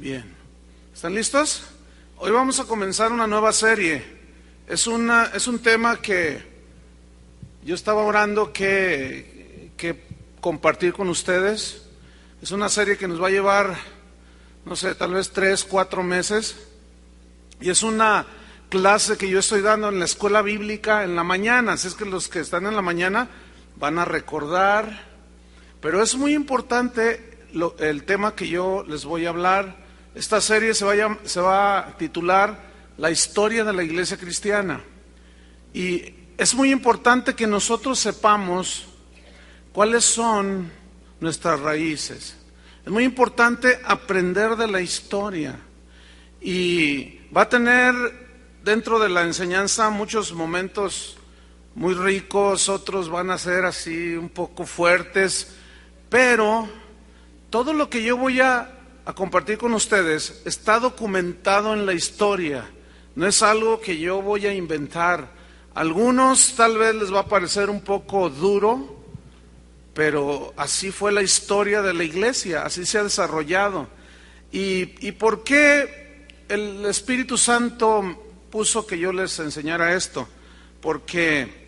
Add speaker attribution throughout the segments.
Speaker 1: Bien. ¿Están listos? Hoy vamos a comenzar una nueva serie. Es, una, es un tema que yo estaba orando que, que compartir con ustedes. Es una serie que nos va a llevar, no sé, tal vez tres, cuatro meses. Y es una clase que yo estoy dando en la escuela bíblica en la mañana. Así es que los que están en la mañana van a recordar. Pero es muy importante el tema que yo les voy a hablar. Esta serie se va, a, titular La historia de la iglesia cristiana. Y es muy importante que nosotros sepamos cuáles son nuestras raíces. Es muy importante aprender de la historia. Y va a tener dentro de la enseñanza muchos momentos muy ricos, otros van a ser así un poco fuertes, pero todo lo que yo voy a, compartir con ustedes está documentado en la historia, no es algo que yo voy a inventar. algunos tal vez les va a parecer un poco duro, pero así fue la historia de la iglesia, así se ha desarrollado. ¿Y, y por qué el Espíritu Santo puso que yo les enseñara esto? Porque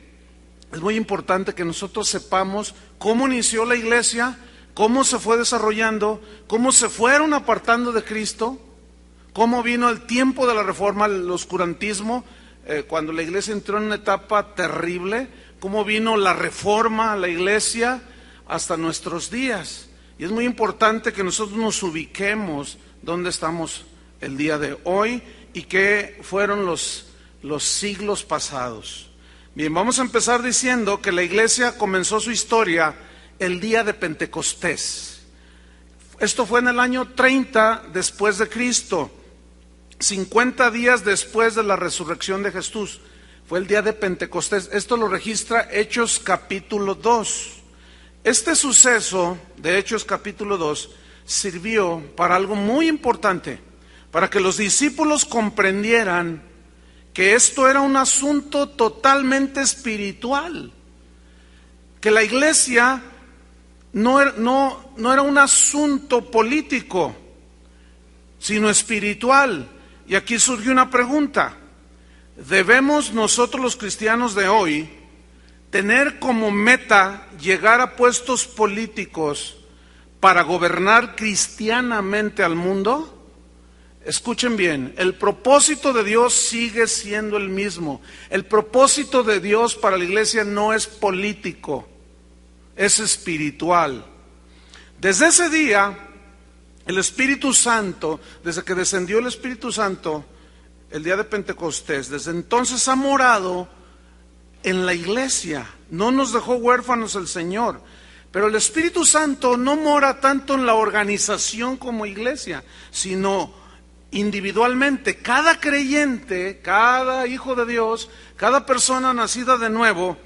Speaker 1: es muy importante que nosotros sepamos cómo inició la iglesia, cómo se fue desarrollando, cómo se fueron apartando de Cristo, cómo vino el tiempo de la reforma, el oscurantismo, eh, cuando la iglesia entró en una etapa terrible, cómo vino la reforma a la iglesia hasta nuestros días. Y es muy importante que nosotros nos ubiquemos donde estamos el día de hoy y qué fueron los, los siglos pasados. Bien, vamos a empezar diciendo que la iglesia comenzó su historia el día de Pentecostés. Esto fue en el año 30 después de Cristo, 50 días después de la resurrección de Jesús. Fue el día de Pentecostés. Esto lo registra Hechos capítulo 2. Este suceso de Hechos capítulo 2 sirvió para algo muy importante, para que los discípulos comprendieran que esto era un asunto totalmente espiritual, que la iglesia no, era un asunto político, sino espiritual. Y aquí surge una pregunta. ¿Debemos nosotros los cristianos de hoy tener como meta llegar a puestos políticos para gobernar cristianamente al mundo? Escuchen bien, el propósito de Dios sigue siendo el mismo. El propósito de Dios para la iglesia no es político es espiritual. Desde ese día, el Espíritu Santo, desde que descendió el Espíritu Santo, el día de Pentecostés, desde entonces ha morado en la iglesia. No nos dejó huérfanos el Señor. Pero el Espíritu Santo no mora tanto en la organización como iglesia, sino individualmente. Cada creyente, cada hijo de Dios, cada persona nacida de nuevo,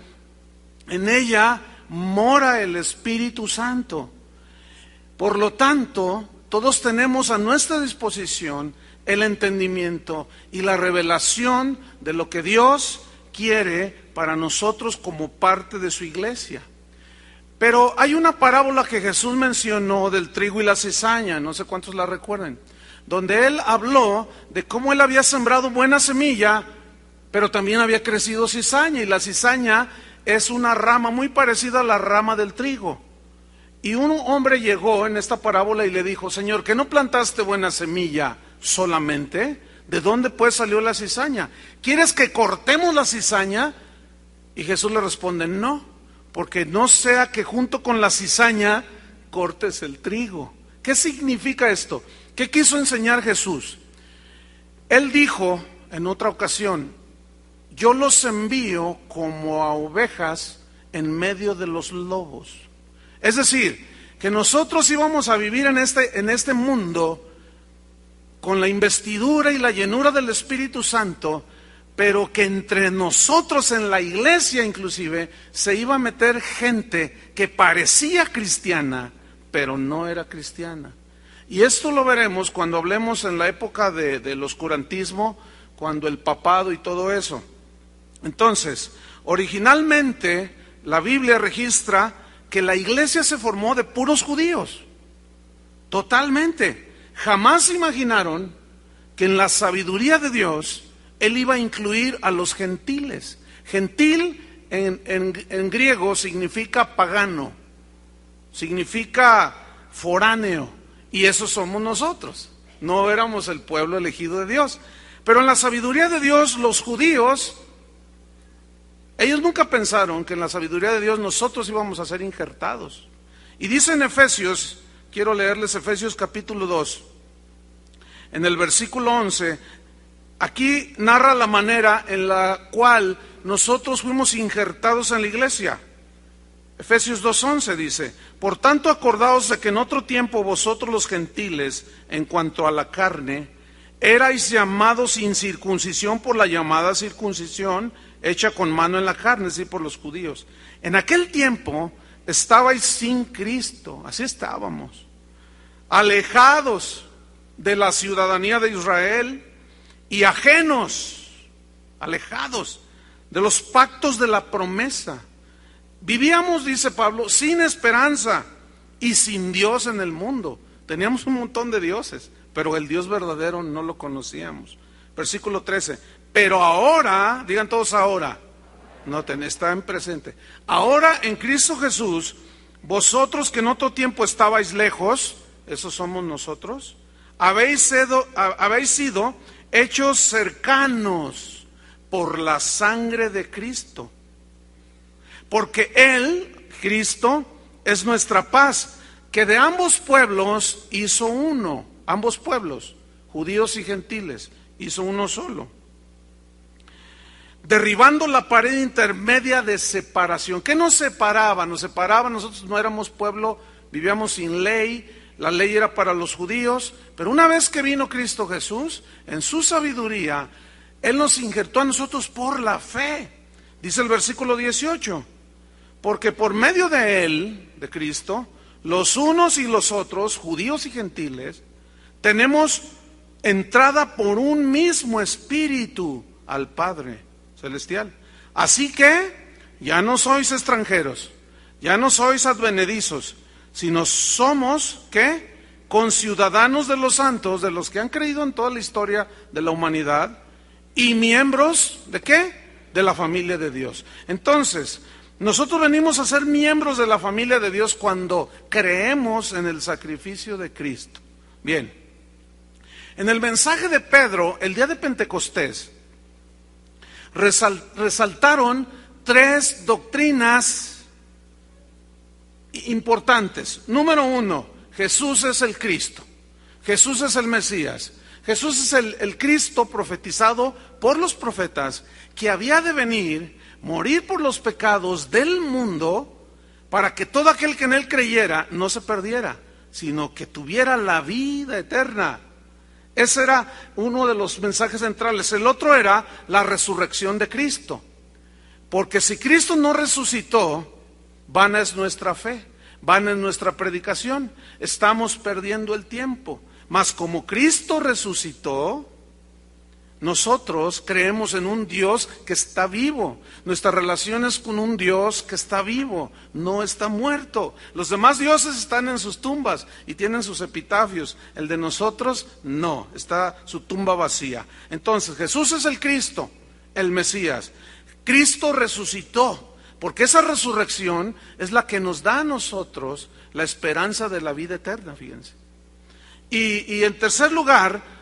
Speaker 1: en ella mora el Espíritu Santo. Por lo tanto, todos tenemos a nuestra disposición el entendimiento y la revelación de lo que Dios quiere para nosotros como parte de su iglesia. Pero hay una parábola que Jesús mencionó del trigo y la cizaña, no sé cuántos la recuerden, donde él habló de cómo él había sembrado buena semilla, pero también había crecido cizaña, y la cizaña es una rama muy parecida a la rama del trigo. Y un hombre llegó en esta parábola y le dijo, Señor, ¿que no plantaste buena semilla solamente? ¿De dónde pues salió la cizaña? ¿Quieres que cortemos la cizaña? Y Jesús le responde, no, porque no sea que junto con la cizaña cortes el trigo. ¿Qué significa esto? ¿Qué quiso enseñar Jesús? Él dijo en otra ocasión, yo los envío como a ovejas en medio de los lobos. Es decir, que nosotros íbamos a vivir en este, en este mundo con la investidura y la llenura del Espíritu Santo, pero que entre nosotros en la iglesia inclusive se iba a meter gente que parecía cristiana, pero no era cristiana. Y esto lo veremos cuando hablemos en la época del oscurantismo, cuando el papado y todo eso. Entonces, originalmente la Biblia registra que la iglesia se formó de puros judíos, totalmente. Jamás imaginaron que en la sabiduría de Dios Él iba a incluir a los gentiles. Gentil en, en griego significa pagano, significa foráneo, y eso somos nosotros. No éramos el pueblo elegido de Dios. Pero en la sabiduría de Dios, los judíos, ellos nunca pensaron que en la sabiduría de Dios nosotros íbamos a ser injertados. Y dice en Efesios, quiero leerles Efesios capítulo 2, en el versículo 11, aquí narra la manera en la cual nosotros fuimos injertados en la iglesia. Efesios 2.11 dice, por tanto acordaos de que en otro tiempo vosotros los gentiles, en cuanto a la carne, erais llamados sin circuncisión por la llamada circuncisión hecha con mano en la carne, decir, por los judíos. En aquel tiempo estabais sin Cristo, así estábamos, alejados de la ciudadanía de Israel y ajenos, alejados de los pactos de la promesa Vivíamos, dice Pablo, sin esperanza y sin Dios en el mundo. Teníamos un montón de dioses, pero el Dios verdadero no lo conocíamos. Versículo 13. Pero ahora, digan todos ahora, noten, está en presente. Ahora en Cristo Jesús, vosotros que en otro tiempo estabais lejos, esos somos nosotros, habéis sido, habéis sido hechos cercanos por la sangre de Cristo porque Él, Cristo, es nuestra paz, que de ambos pueblos hizo uno, ambos pueblos, judíos y gentiles, hizo uno solo. Derribando la pared intermedia de separación. ¿Qué nos separaba? Nos separaba, nosotros no éramos pueblo, vivíamos sin ley, la ley era para los judíos, pero una vez que vino Cristo Jesús, en su sabiduría, Él nos injertó a nosotros por la fe. Dice el versículo 18. Porque por medio de Él, de Cristo, los unos y los otros, judíos y gentiles, tenemos entrada por un mismo espíritu al Padre Celestial. Así que ya no sois extranjeros, ya no sois advenedizos, sino somos, ¿qué? Conciudadanos de los santos, de los que han creído en toda la historia de la humanidad, y miembros de qué? De la familia de Dios. Entonces, nosotros venimos a ser miembros de la familia de Dios cuando creemos en el sacrificio de Cristo. Bien, en el mensaje de Pedro, el día de Pentecostés, resaltaron tres doctrinas importantes. Número uno, Jesús es el Cristo. Jesús es el Mesías. Jesús es el, Cristo profetizado por los profetas que había de venir morir por los pecados del mundo para que todo aquel que en él creyera no se perdiera, sino que tuviera la vida eterna. Ese era uno de los mensajes centrales. El otro era la resurrección de Cristo. Porque si Cristo no resucitó, vana es nuestra fe, vana es nuestra predicación. Estamos perdiendo el tiempo. Mas como Cristo resucitó, nosotros creemos en un Dios que está vivo. Nuestra relación es con un Dios que está vivo, no está muerto. Los demás dioses están en sus tumbas y tienen sus epitafios. El de nosotros no, está su tumba vacía. Entonces, Jesús es el Cristo, el Mesías. Cristo resucitó, porque esa resurrección es la que nos da a nosotros la esperanza de la vida eterna, fíjense. Y, y en tercer lugar,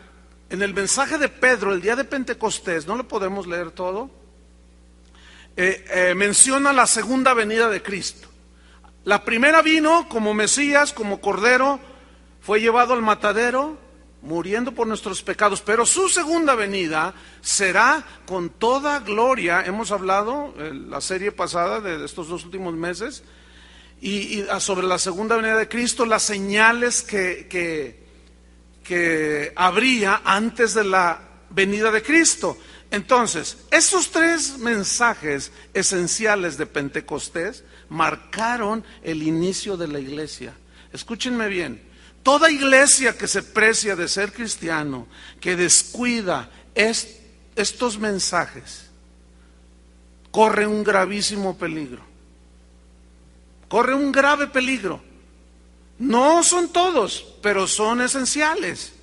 Speaker 1: en el mensaje de Pedro, el día de Pentecostés, no lo podemos leer todo, eh, eh, menciona la segunda venida de Cristo. La primera vino como Mesías, como Cordero, fue llevado al matadero, muriendo por nuestros pecados, pero su segunda venida será con toda gloria. Hemos hablado en la serie pasada de estos dos últimos meses, y, sobre la segunda venida de Cristo, las señales que que habría antes de la venida de Cristo. Entonces, esos tres mensajes esenciales de Pentecostés marcaron el inicio de la iglesia. Escúchenme bien, toda iglesia que se precia de ser cristiano, que descuida estos mensajes, corre un gravísimo peligro. Corre un grave peligro. No son todos, pero son esenciales.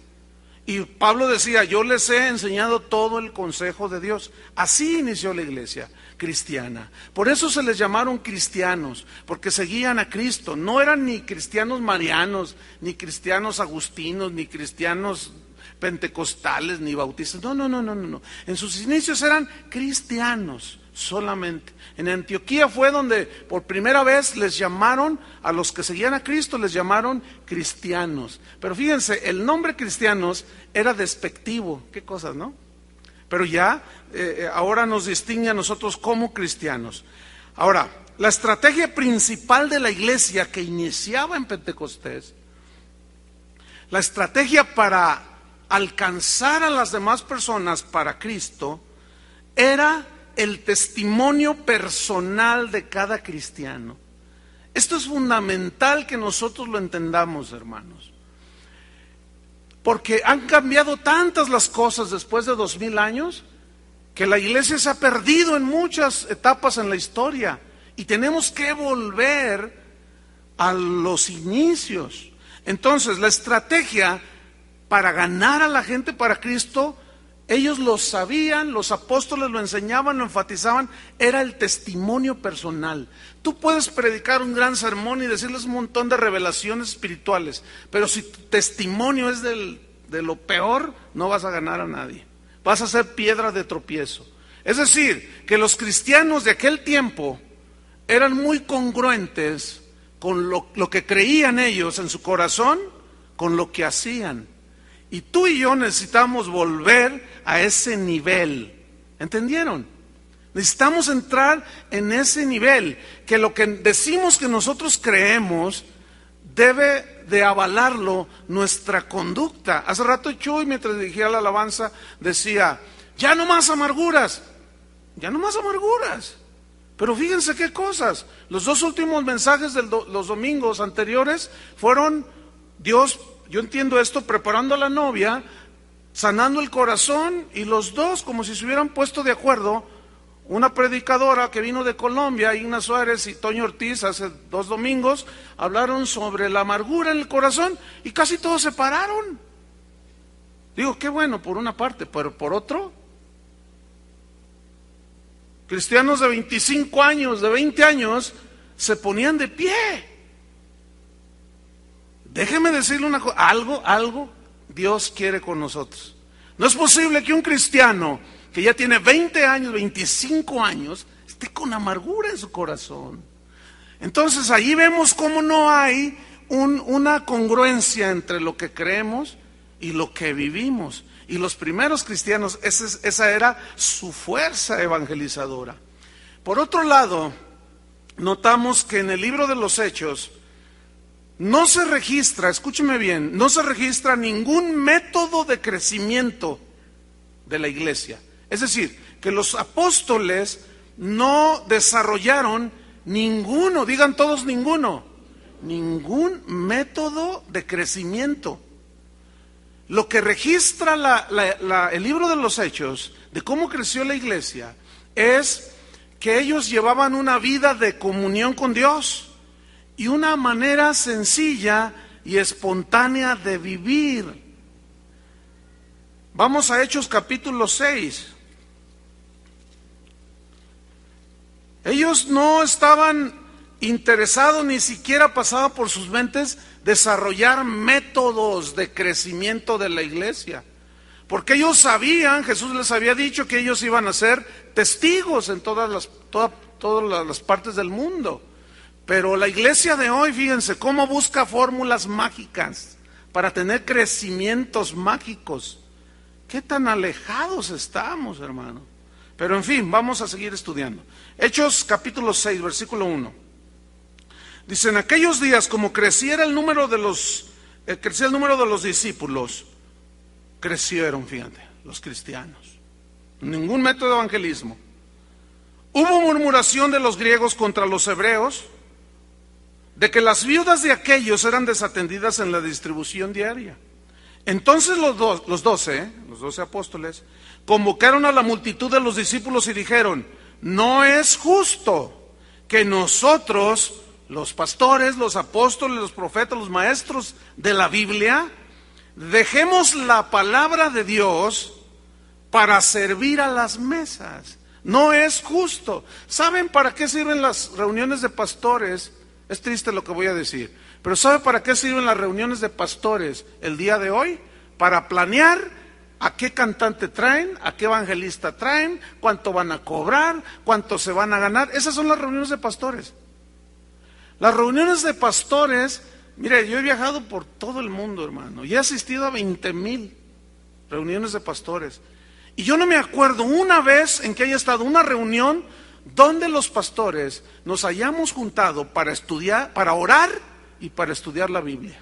Speaker 1: Y Pablo decía, yo les he enseñado todo el consejo de Dios. Así inició la iglesia cristiana. Por eso se les llamaron cristianos, porque seguían a Cristo. No eran ni cristianos marianos, ni cristianos agustinos, ni cristianos pentecostales, ni bautistas. No, no, no, no, no. En sus inicios eran cristianos solamente. En Antioquía fue donde por primera vez les llamaron a los que seguían a Cristo, les llamaron cristianos. Pero fíjense, el nombre cristianos era despectivo, qué cosas, ¿no? Pero ya eh, ahora nos distingue a nosotros como cristianos. Ahora, la estrategia principal de la iglesia que iniciaba en Pentecostés, la estrategia para alcanzar a las demás personas para Cristo, era el testimonio personal de cada cristiano. Esto es fundamental que nosotros lo entendamos, hermanos. Porque han cambiado tantas las cosas después de dos mil años que la iglesia se ha perdido en muchas etapas en la historia y tenemos que volver a los inicios. Entonces, la estrategia para ganar a la gente para Cristo ellos lo sabían, los apóstoles lo enseñaban, lo enfatizaban, era el testimonio personal. Tú puedes predicar un gran sermón y decirles un montón de revelaciones espirituales, pero si tu testimonio es de lo peor, no vas a ganar a nadie. Vas a ser piedra de tropiezo. Es decir, que los cristianos de aquel tiempo eran muy congruentes con lo, lo que creían ellos en su corazón, con lo que hacían. Y tú y yo necesitamos volver a ese nivel. ¿Entendieron? Necesitamos entrar en ese nivel, que lo que decimos que nosotros creemos debe de avalarlo nuestra conducta. Hace rato Chuy, mientras dirigía la alabanza, decía, ya no más amarguras, ya no más amarguras. Pero fíjense qué cosas. Los dos últimos mensajes de los domingos anteriores fueron Dios yo entiendo esto preparando a la novia, sanando el corazón y los dos como si se hubieran puesto de acuerdo. Una predicadora que vino de Colombia, Igna Suárez y Toño Ortiz, hace dos domingos, hablaron sobre la amargura en el corazón y casi todos se pararon. Digo, qué bueno por una parte, pero por otro, cristianos de 25 años, de 20 años, se ponían de pie. Déjeme decirle una cosa, algo, algo Dios quiere con nosotros. No es posible que un cristiano que ya tiene 20 años, 25 años, esté con amargura en su corazón. Entonces ahí vemos cómo no hay una congruencia entre lo que creemos y lo que vivimos. Y los primeros cristianos, esa era su fuerza evangelizadora. Por otro lado, notamos que en el libro de los Hechos, no se registra, escúcheme bien, no se registra ningún método de crecimiento de la iglesia. Es decir, que los apóstoles no desarrollaron ninguno, digan todos ninguno, ningún método de crecimiento. Lo que registra el libro de los hechos de cómo creció la iglesia es que ellos llevaban una vida de comunión con Dios y una manera sencilla y espontánea de vivir. Vamos a Hechos capítulo 6. Ellos no estaban interesados, ni siquiera pasaba por sus mentes desarrollar métodos de crecimiento de la iglesia. Porque ellos sabían, Jesús les había dicho que ellos iban a ser testigos en todas las, todas las partes del mundo. Pero la iglesia de hoy, fíjense, cómo busca fórmulas mágicas para tener crecimientos mágicos. ¿Qué tan alejados estamos, hermano? Pero en fin, vamos a seguir estudiando. Hechos capítulo 6, versículo 1. Dice, en aquellos días, como creciera el número de los, eh, crecía el número de los discípulos, crecieron, fíjate, los cristianos. Ningún método de evangelismo. Hubo murmuración de los griegos contra los hebreos de que las viudas de aquellos eran desatendidas en la distribución diaria. Entonces los, los doce, los doce apóstoles, convocaron a la multitud de los discípulos y dijeron, no es justo que nosotros los pastores, los apóstoles, los profetas, los maestros de la Biblia, dejemos la palabra de Dios para servir a las mesas. No es justo. ¿Saben para qué sirven las reuniones de pastores? Es triste lo que voy a decir. Pero ¿sabe para qué sirven las reuniones de pastores el día de hoy? Para planear a qué cantante traen, a qué evangelista traen, cuánto van a cobrar, cuánto se van a ganar. Esas son las reuniones de pastores. Las reuniones de pastores, mire, yo he viajado por todo el mundo, hermano, y he asistido a 20 mil reuniones de pastores. Y yo no me acuerdo una vez en que haya estado una reunión donde los pastores nos hayamos juntado para estudiar, para orar y para estudiar la Biblia.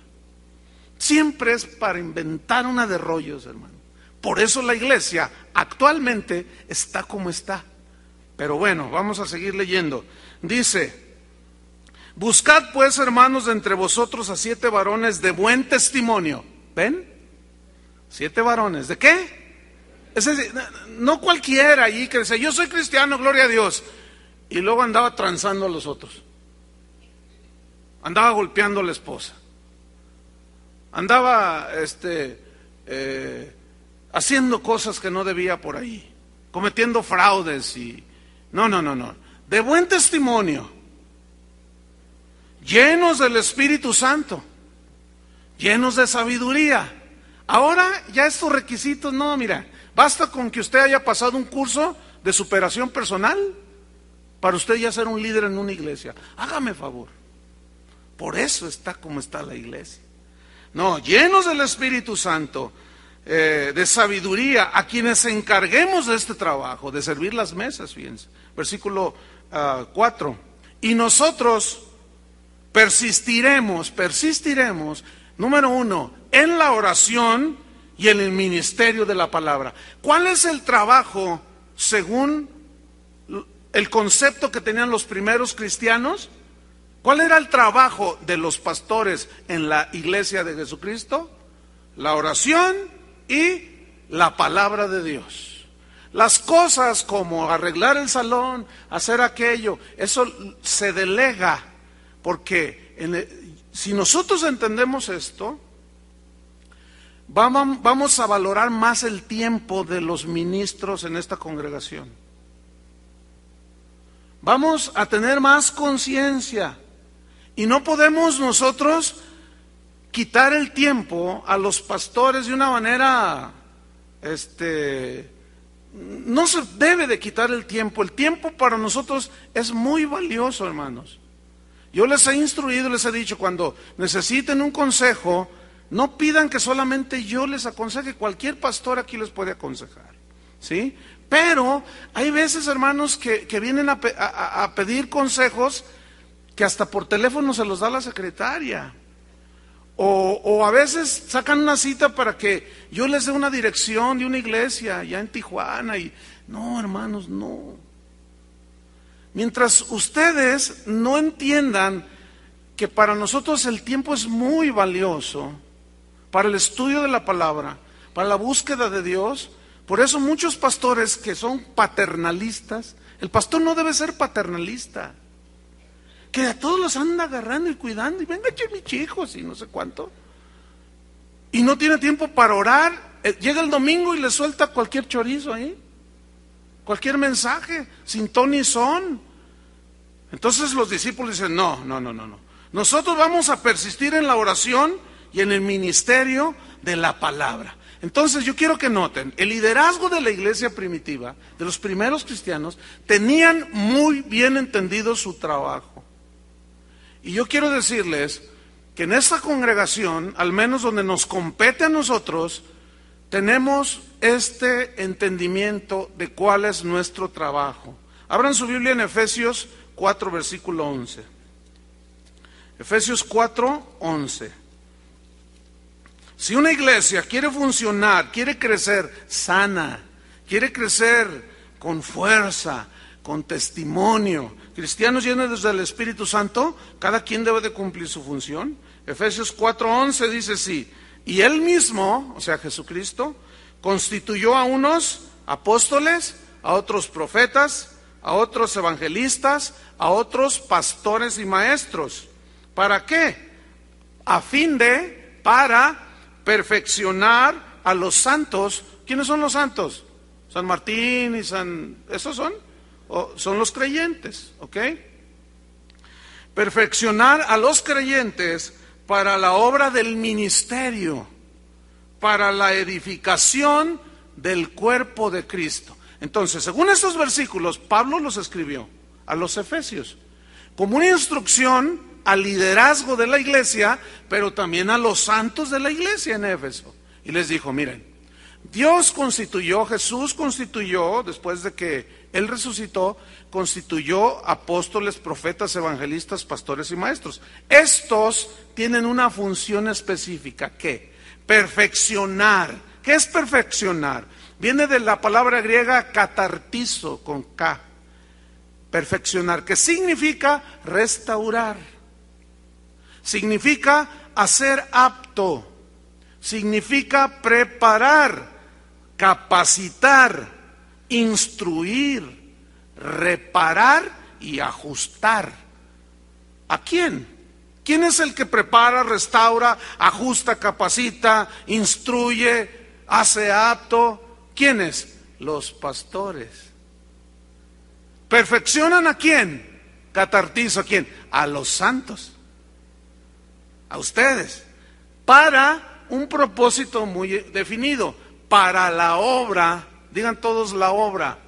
Speaker 1: Siempre es para inventar una de rollos, hermano. Por eso la iglesia actualmente está como está. Pero bueno, vamos a seguir leyendo. Dice, buscad pues, hermanos, de entre vosotros a siete varones de buen testimonio. ¿Ven? Siete varones. ¿De qué? No cualquiera allí que dice, yo soy cristiano, gloria a Dios. Y luego andaba transando a los otros. Andaba golpeando a la esposa. Andaba este, eh, haciendo cosas que no debía por ahí. Cometiendo fraudes y... No, no, no, no. De buen testimonio. Llenos del Espíritu Santo. Llenos de sabiduría. Ahora ya estos requisitos, no, mira, Basta con que usted haya pasado un curso de superación personal para usted ya ser un líder en una iglesia. Hágame favor. Por eso está como está la iglesia. No, llenos del Espíritu Santo, eh, de sabiduría, a quienes encarguemos de este trabajo, de servir las mesas, fíjense. Versículo 4. Ah, y nosotros persistiremos, persistiremos, número uno, en la oración y en el ministerio de la palabra. ¿Cuál es el trabajo según el concepto que tenían los primeros cristianos? ¿Cuál era el trabajo de los pastores en la iglesia de Jesucristo? La oración y la palabra de Dios. Las cosas como arreglar el salón, hacer aquello, eso se delega, porque si nosotros entendemos esto, Vamos a valorar más el tiempo de los ministros en esta congregación. Vamos a tener más conciencia. Y no podemos nosotros quitar el tiempo a los pastores de una manera, este, no se debe de quitar el tiempo. El tiempo para nosotros es muy valioso, hermanos. Yo les he instruido, les he dicho, cuando necesiten un consejo, no pidan que solamente yo les aconseje, cualquier pastor aquí les puede aconsejar. ¿Sí? Pero hay veces, hermanos, que, vienen a, pedir consejos que hasta por teléfono se los da la secretaria. O, o, a veces sacan una cita para que yo les dé una dirección de una iglesia ya en Tijuana. Y no, hermanos, no. Mientras ustedes no entiendan que para nosotros el tiempo es muy valioso, para el estudio de la palabra, para la búsqueda de Dios. Por eso muchos pastores que son paternalistas, el pastor no debe ser paternalista, que a todos los anda agarrando y cuidando, y venga que mis hijos y no sé cuánto. Y no tiene tiempo para orar. Eh, llega el domingo y le suelta cualquier chorizo ahí, cualquier mensaje, sin ton ni son. Entonces los discípulos dicen, no, no, no, no, no. Nosotros vamos a persistir en la oración y en el ministerio de la palabra. Entonces yo quiero que noten, el liderazgo de la iglesia primitiva, de los primeros cristianos, tenían muy bien entendido su trabajo. Y yo quiero decirles que en esta congregación, al menos donde nos compete a nosotros, tenemos este entendimiento de cuál es nuestro trabajo. Abran su Biblia en Efesios 4, versículo 11. Efesios 4, 11. Si una iglesia quiere funcionar, quiere crecer sana, quiere crecer con fuerza, con testimonio, cristianos llenos del Espíritu Santo, cada quien debe de cumplir su función. Efesios 4:11 dice sí, y él mismo, o sea Jesucristo, constituyó a unos apóstoles, a otros profetas, a otros evangelistas, a otros pastores y maestros ¿Para qué? A fin de, para perfeccionar a los santos. ¿Quiénes son los santos? San Martín y San... ¿Esos son? ¿O son los creyentes, ¿ok? Perfeccionar a los creyentes para la obra del ministerio, para la edificación del cuerpo de Cristo. Entonces, según estos versículos, Pablo los escribió a los efesios como una instrucción al liderazgo de la iglesia, pero también a los santos de la iglesia en Éfeso. Y les dijo, miren, Dios constituyó, Jesús constituyó, después de que Él resucitó, constituyó apóstoles, profetas, evangelistas, pastores y maestros. Estos tienen una función específica, ¿qué? Perfeccionar. ¿Qué es perfeccionar? Viene de la palabra griega catartizo, con K. Perfeccionar, que significa restaurar. Significa hacer apto. Significa preparar, capacitar, instruir, reparar y ajustar. ¿A quién? ¿Quién es el que prepara, restaura, ajusta, capacita, instruye, hace apto? ¿Quiénes? Los pastores. ¿Perfeccionan a quién? Catartizo a quién? A los santos. A ustedes. Para un propósito muy definido. Para la obra. Digan todos la obra.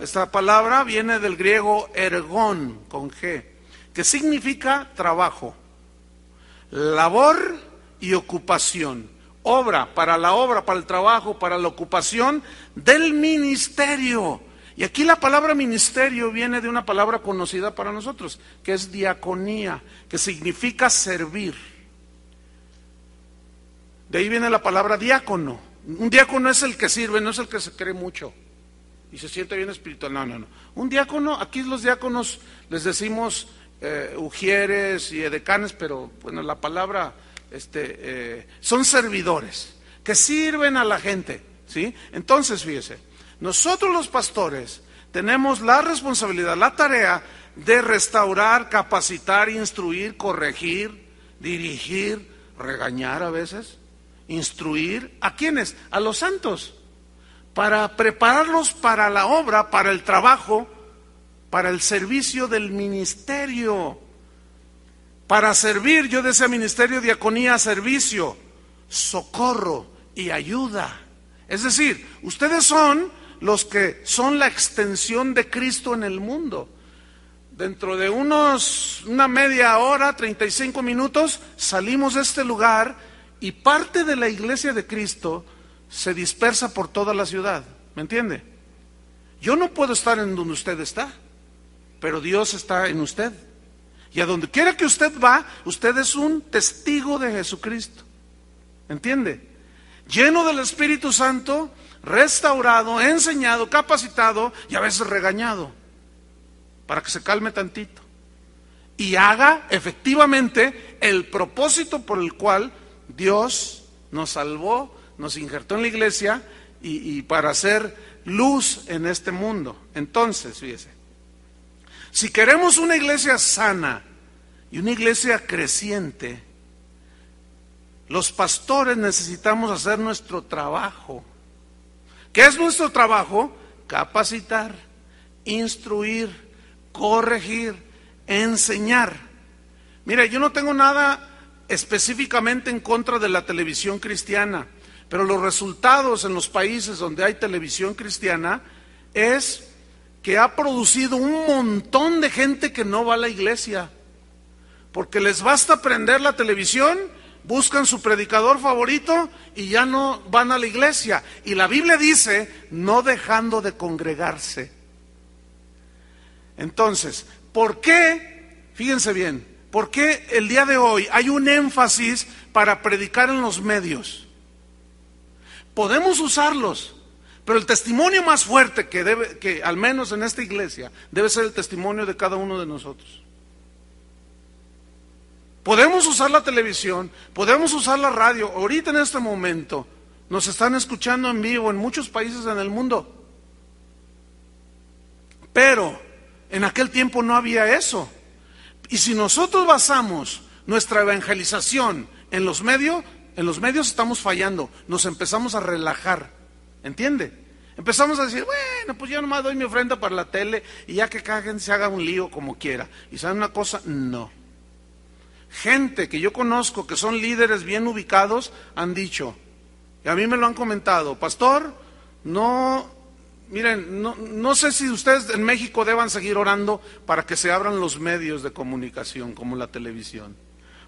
Speaker 1: Esta palabra viene del griego ergón con G, que significa trabajo, labor y ocupación obra, para la obra, para el trabajo, para la ocupación del ministerio. Y aquí la palabra ministerio viene de una palabra conocida para nosotros, que es diaconía, que significa servir. De ahí viene la palabra diácono. Un diácono es el que sirve, no es el que se cree mucho y se siente bien espiritual. No, no, no. Un diácono, aquí los diáconos les decimos eh, ujieres y edecanes, pero bueno, la palabra este, eh, son servidores que sirven a la gente. ¿sí? Entonces, fíjese, nosotros los pastores tenemos la responsabilidad, la tarea de restaurar, capacitar, instruir, corregir, dirigir, regañar a veces, instruir. ¿A quiénes? A los santos, para prepararlos para la obra, para el trabajo, para el servicio del ministerio. Para servir, yo decía ministerio, diaconía, servicio, socorro y ayuda. Es decir, ustedes son los que son la extensión de Cristo en el mundo. Dentro de unos, una media hora, 35 minutos, salimos de este lugar y parte de la iglesia de Cristo se dispersa por toda la ciudad. ¿Me entiende? Yo no puedo estar en donde usted está, pero Dios está en usted. Y a donde quiera que usted va, usted es un testigo de Jesucristo. ¿Entiende? Lleno del Espíritu Santo, restaurado, enseñado, capacitado y a veces regañado, para que se calme tantito. Y haga efectivamente el propósito por el cual Dios nos salvó, nos injertó en la iglesia y, y para hacer luz en este mundo. Entonces, fíjese, si queremos una iglesia sana y una iglesia creciente, los pastores necesitamos hacer nuestro trabajo. ¿Qué es nuestro trabajo? Capacitar, instruir, corregir, enseñar. Mira, yo no tengo nada específicamente en contra de la televisión cristiana, pero los resultados en los países donde hay televisión cristiana es que ha producido un montón de gente que no va a la iglesia, porque les basta prender la televisión, buscan su predicador favorito y ya no van a la iglesia. Y la Biblia dice, no dejando de congregarse. Entonces, ¿por qué, fíjense bien, por qué el día de hoy hay un énfasis para predicar en los medios? Podemos usarlos, pero el testimonio más fuerte que debe, que al menos en esta iglesia, debe ser el testimonio de cada uno de nosotros. Podemos usar la televisión, podemos usar la radio. Ahorita en este momento nos están escuchando en vivo en muchos países en el mundo. Pero en aquel tiempo no había eso. Y si nosotros basamos nuestra evangelización en los medios, en los medios estamos fallando, nos empezamos a relajar, ¿entiende? Empezamos a decir, bueno, pues yo nomás doy mi ofrenda para la tele y ya que gente se haga un lío como quiera. ¿Y saben una cosa? No. Gente que yo conozco que son líderes bien ubicados han dicho, y a mí me lo han comentado, pastor, no, miren, no, no sé si ustedes en México deban seguir orando para que se abran los medios de comunicación como la televisión.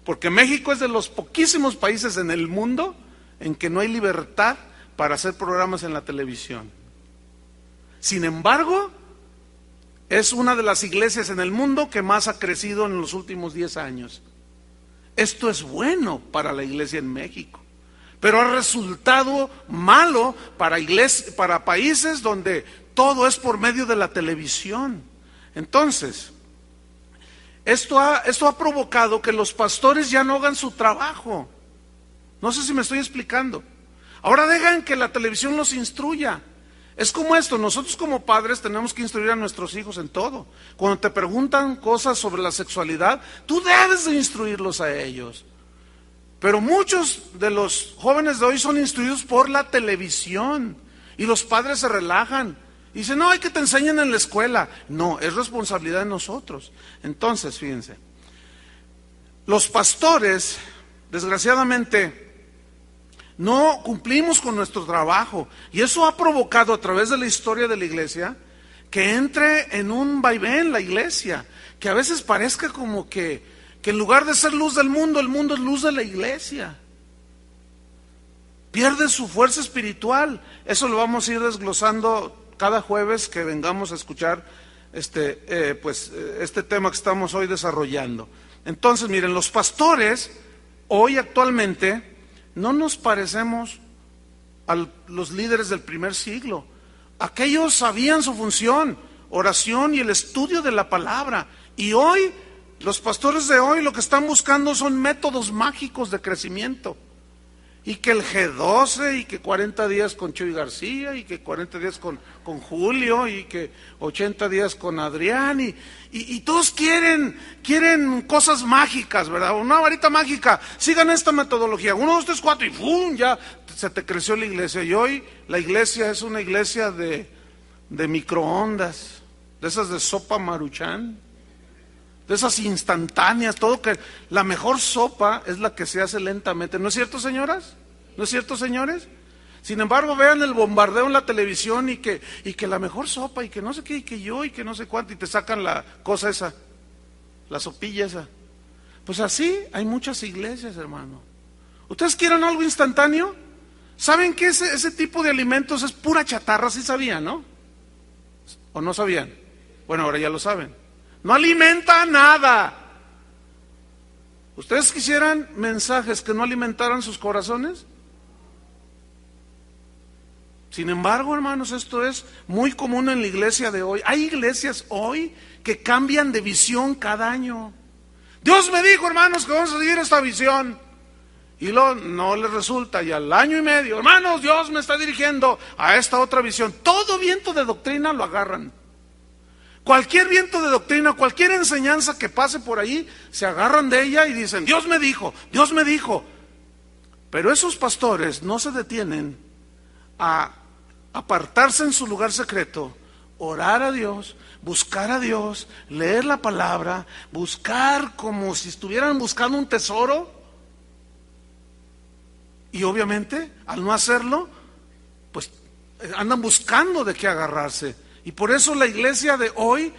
Speaker 1: Porque México es de los poquísimos países en el mundo en que no hay libertad para hacer programas en la televisión. Sin embargo, es una de las iglesias en el mundo que más ha crecido en los últimos 10 años. Esto es bueno para la iglesia en México, pero ha resultado malo para, para países donde todo es por medio de la televisión. Entonces, esto ha, esto ha provocado que los pastores ya no hagan su trabajo. No sé si me estoy explicando. Ahora dejan que la televisión los instruya. Es como esto, nosotros como padres tenemos que instruir a nuestros hijos en todo. Cuando te preguntan cosas sobre la sexualidad, tú debes de instruirlos a ellos. Pero muchos de los jóvenes de hoy son instruidos por la televisión y los padres se relajan. Y dicen, no, hay que te enseñen en la escuela. No, es responsabilidad de nosotros. Entonces, fíjense, los pastores, desgraciadamente, no cumplimos con nuestro trabajo. Y eso ha provocado a través de la historia de la iglesia que entre en un vaivén la iglesia, que a veces parezca como que, que en lugar de ser luz del mundo, el mundo es luz de la iglesia. Pierde su fuerza espiritual. Eso lo vamos a ir desglosando cada jueves que vengamos a escuchar este, eh, pues, eh, este tema que estamos hoy desarrollando. Entonces, miren, los pastores hoy actualmente no nos parecemos a los líderes del primer siglo. Aquellos sabían su función, oración y el estudio de la palabra. Y hoy, los pastores de hoy lo que están buscando son métodos mágicos de crecimiento. Y que el G12 y que 40 días con Chuy García y que 40 días con, con Julio y que 80 días con Adrián y, y, todos quieren, quieren cosas mágicas, ¿verdad? Una varita mágica. Sigan esta metodología. Uno, dos, tres, cuatro y ¡pum! Ya se te creció la iglesia. Y hoy la iglesia es una iglesia de, de microondas, de esas de sopa maruchan de esas instantáneas, todo que la mejor sopa es la que se hace lentamente. ¿No es cierto, señoras? ¿No es cierto, señores? Sin embargo, vean el bombardeo en la televisión y que, y que la mejor sopa y que no sé qué, y que yo y que no sé cuánto, y te sacan la cosa esa, la sopilla esa. Pues así hay muchas iglesias, hermano. ¿Ustedes quieren algo instantáneo? ¿Saben que ese, ese tipo de alimentos es pura chatarra? Sí sabían, ¿no? ¿O no sabían? Bueno, ahora ya lo saben. No alimenta nada. ¿Ustedes quisieran mensajes que no alimentaran sus corazones? Sin embargo, hermanos, esto es muy común en la iglesia de hoy. Hay iglesias hoy que cambian de visión cada año. Dios me dijo, hermanos, que vamos a seguir esta visión. Y lo, no les resulta. Y al año y medio, hermanos, Dios me está dirigiendo a esta otra visión. Todo viento de doctrina lo agarran. Cualquier viento de doctrina, cualquier enseñanza que pase por ahí, se agarran de ella y dicen, Dios me dijo, Dios me dijo. Pero esos pastores no se detienen a apartarse en su lugar secreto, orar a Dios, buscar a Dios, leer la palabra, buscar como si estuvieran buscando un tesoro. Y obviamente, al no hacerlo, pues andan buscando de qué agarrarse. Y por eso la iglesia de hoy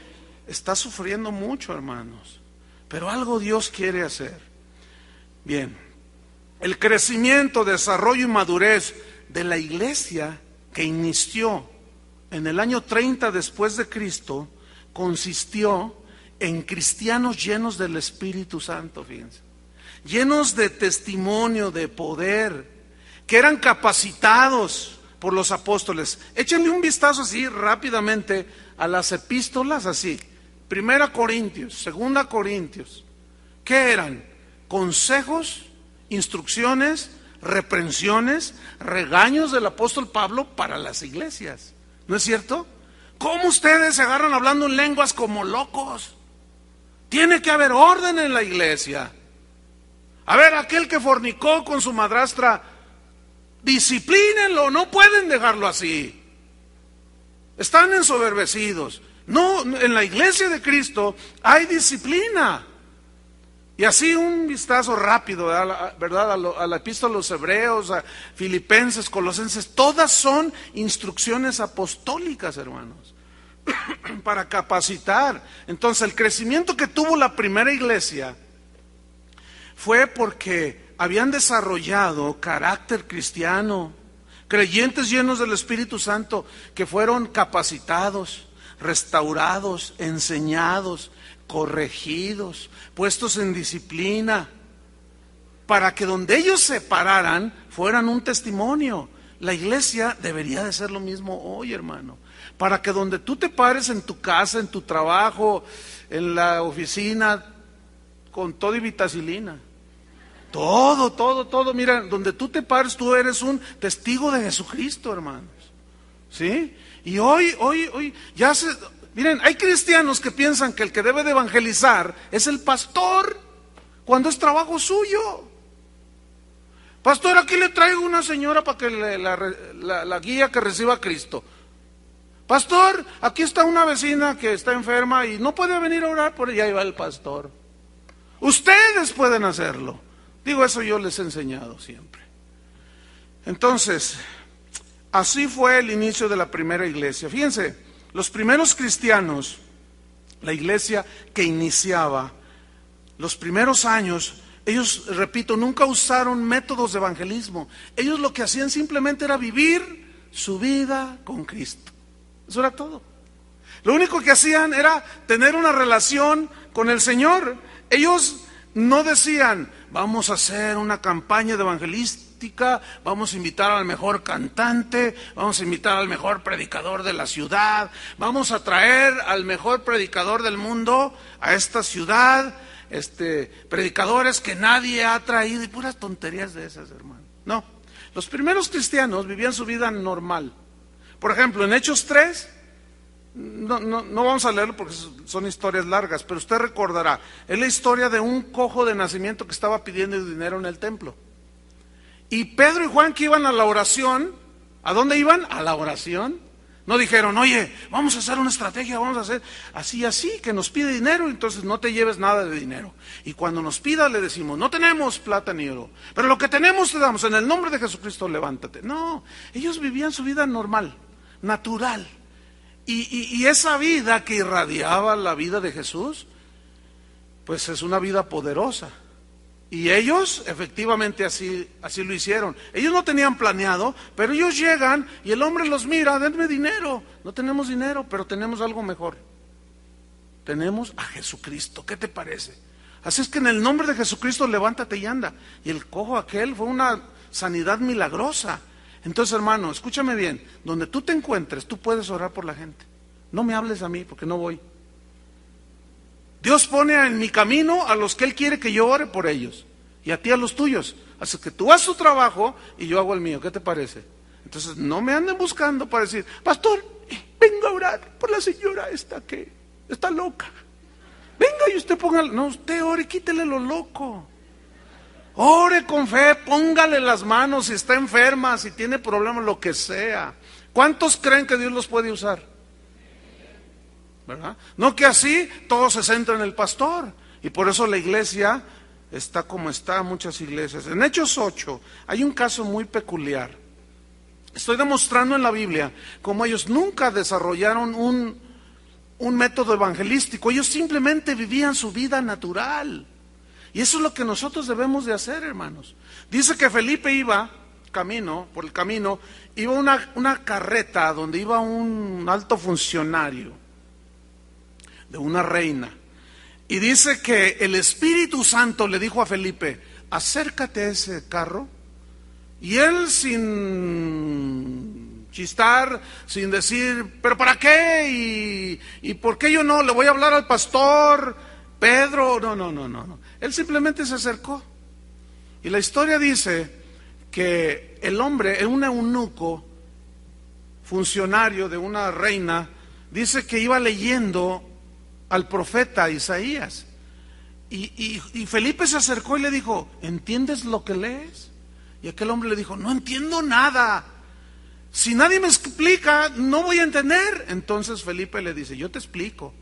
Speaker 1: está sufriendo mucho, hermanos. Pero algo Dios quiere hacer. Bien, el crecimiento, desarrollo y madurez de la iglesia que inició en el año 30 después de Cristo consistió en cristianos llenos del Espíritu Santo, fíjense, llenos de testimonio, de poder, que eran capacitados por los apóstoles. Échenle un vistazo así rápidamente a las epístolas así. Primera Corintios, Segunda Corintios. ¿Qué eran? Consejos, instrucciones, reprensiones, regaños del apóstol Pablo para las iglesias. ¿No es cierto? ¿Cómo ustedes se agarran hablando en lenguas como locos? Tiene que haber orden en la iglesia. A ver, aquel que fornicó con su madrastra, disciplínenlo, no pueden dejarlo así. Están ensoberbecidos. No, en la iglesia de Cristo hay disciplina. Y así un vistazo rápido, ¿verdad? A, la epístola a los hebreos, a filipenses, colosenses, todas son instrucciones apostólicas, hermanos, para capacitar. Entonces, el crecimiento que tuvo la primera iglesia fue porque habían desarrollado carácter cristiano, creyentes llenos del Espíritu Santo que fueron capacitados, restaurados, enseñados, corregidos, puestos en disciplina, para que donde ellos se pararan fueran un testimonio. La iglesia debería de ser lo mismo hoy, hermano. Para que donde tú te pares en tu casa, en tu trabajo, en la oficina, con todo y vitacilina. Todo, todo, todo. Mira, donde tú te pares, tú eres un testigo de Jesucristo, hermanos. ¿Sí? Y hoy, hoy, hoy, ya se, Miren, hay cristianos que piensan que el que debe de evangelizar es el pastor, cuando es trabajo suyo. Pastor, aquí le traigo una señora para que la, guía que reciba a Cristo. Pastor, aquí está una vecina que está enferma y no puede venir a orar por ella, ahí va el pastor. Ustedes pueden hacerlo. Digo, eso yo les he enseñado siempre. Entonces, así fue el inicio de la primera iglesia. Fíjense, los primeros cristianos, la iglesia que iniciaba, los primeros años, ellos, repito, nunca usaron métodos de evangelismo. Ellos lo que hacían simplemente era vivir su vida con Cristo. Eso era todo. Lo único que hacían era tener una relación con el Señor. Ellos no decían, vamos a hacer una campaña de evangelista vamos a invitar al mejor cantante, vamos a invitar al mejor predicador de la ciudad, vamos a traer al mejor predicador del mundo a esta ciudad, este, predicadores que nadie ha traído y puras tonterías de esas, hermano. No, los primeros cristianos vivían su vida normal. Por ejemplo, en Hechos 3, no, no, no, vamos a leerlo porque son historias largas, pero usted recordará, es la historia de un cojo de nacimiento que estaba pidiendo dinero en el templo. Y Pedro y Juan que iban a la oración, ¿a dónde iban? A la oración. No dijeron, oye, vamos a hacer una estrategia, vamos a hacer así, así, que nos pide dinero, entonces no te lleves nada de dinero. Y cuando nos pida le decimos, no tenemos plata ni oro, pero lo que tenemos te damos, en el nombre de Jesucristo levántate. No, ellos vivían su vida normal, natural. Y, esa vida que irradiaba la vida de Jesús, pues es una vida poderosa. Y ellos efectivamente así, así lo hicieron. Ellos no tenían planeado, pero ellos llegan y el hombre los mira, denme dinero. No tenemos dinero, pero tenemos algo mejor. Tenemos a Jesucristo. ¿Qué te parece? Así es que en el nombre de Jesucristo levántate y anda. Y el cojo aquel fue una sanidad milagrosa. Entonces, hermano, escúchame bien. Donde tú te encuentres, tú puedes orar por la gente. No me hables a mí porque no voy. Dios pone en mi camino a los que Él quiere que yo ore por ellos y a ti a los tuyos. Así que tú haces tu trabajo y yo hago el mío. ¿Qué te parece? Entonces no me anden buscando para decir, pastor, venga a orar por la señora esta que está loca. Venga y usted ponga, no, usted ore, quítele lo loco. Ore con fe, póngale las manos si está enferma, si tiene problemas, lo que sea. ¿Cuántos creen que Dios los puede usar? No que así todo se centra en el pastor. Y por eso la iglesia está como está, muchas iglesias. En Hechos 8 hay un caso muy peculiar. Estoy demostrando en la Biblia cómo ellos nunca desarrollaron un, un método evangelístico, ellos simplemente vivían su vida natural. Y eso es lo que nosotros debemos de hacer, hermanos. Dice que Felipe iba camino, por el camino, iba una, una carreta donde iba un alto funcionario de una reina. Y dice que el Espíritu Santo le dijo a Felipe, acércate a ese carro. Y él sin chistar, sin decir, pero ¿para qué? ¿Y, y por qué yo no? Le voy a hablar al pastor Pedro. No, no, no, no. Él simplemente se acercó. Y la historia dice que el hombre, un eunuco, funcionario de una reina, dice que iba leyendo al profeta Isaías. Y, y, Felipe se acercó y le dijo, ¿entiendes lo que lees? Y aquel hombre le dijo, no entiendo nada. Si nadie me explica, no voy a entender. Entonces Felipe le dice, yo te explico.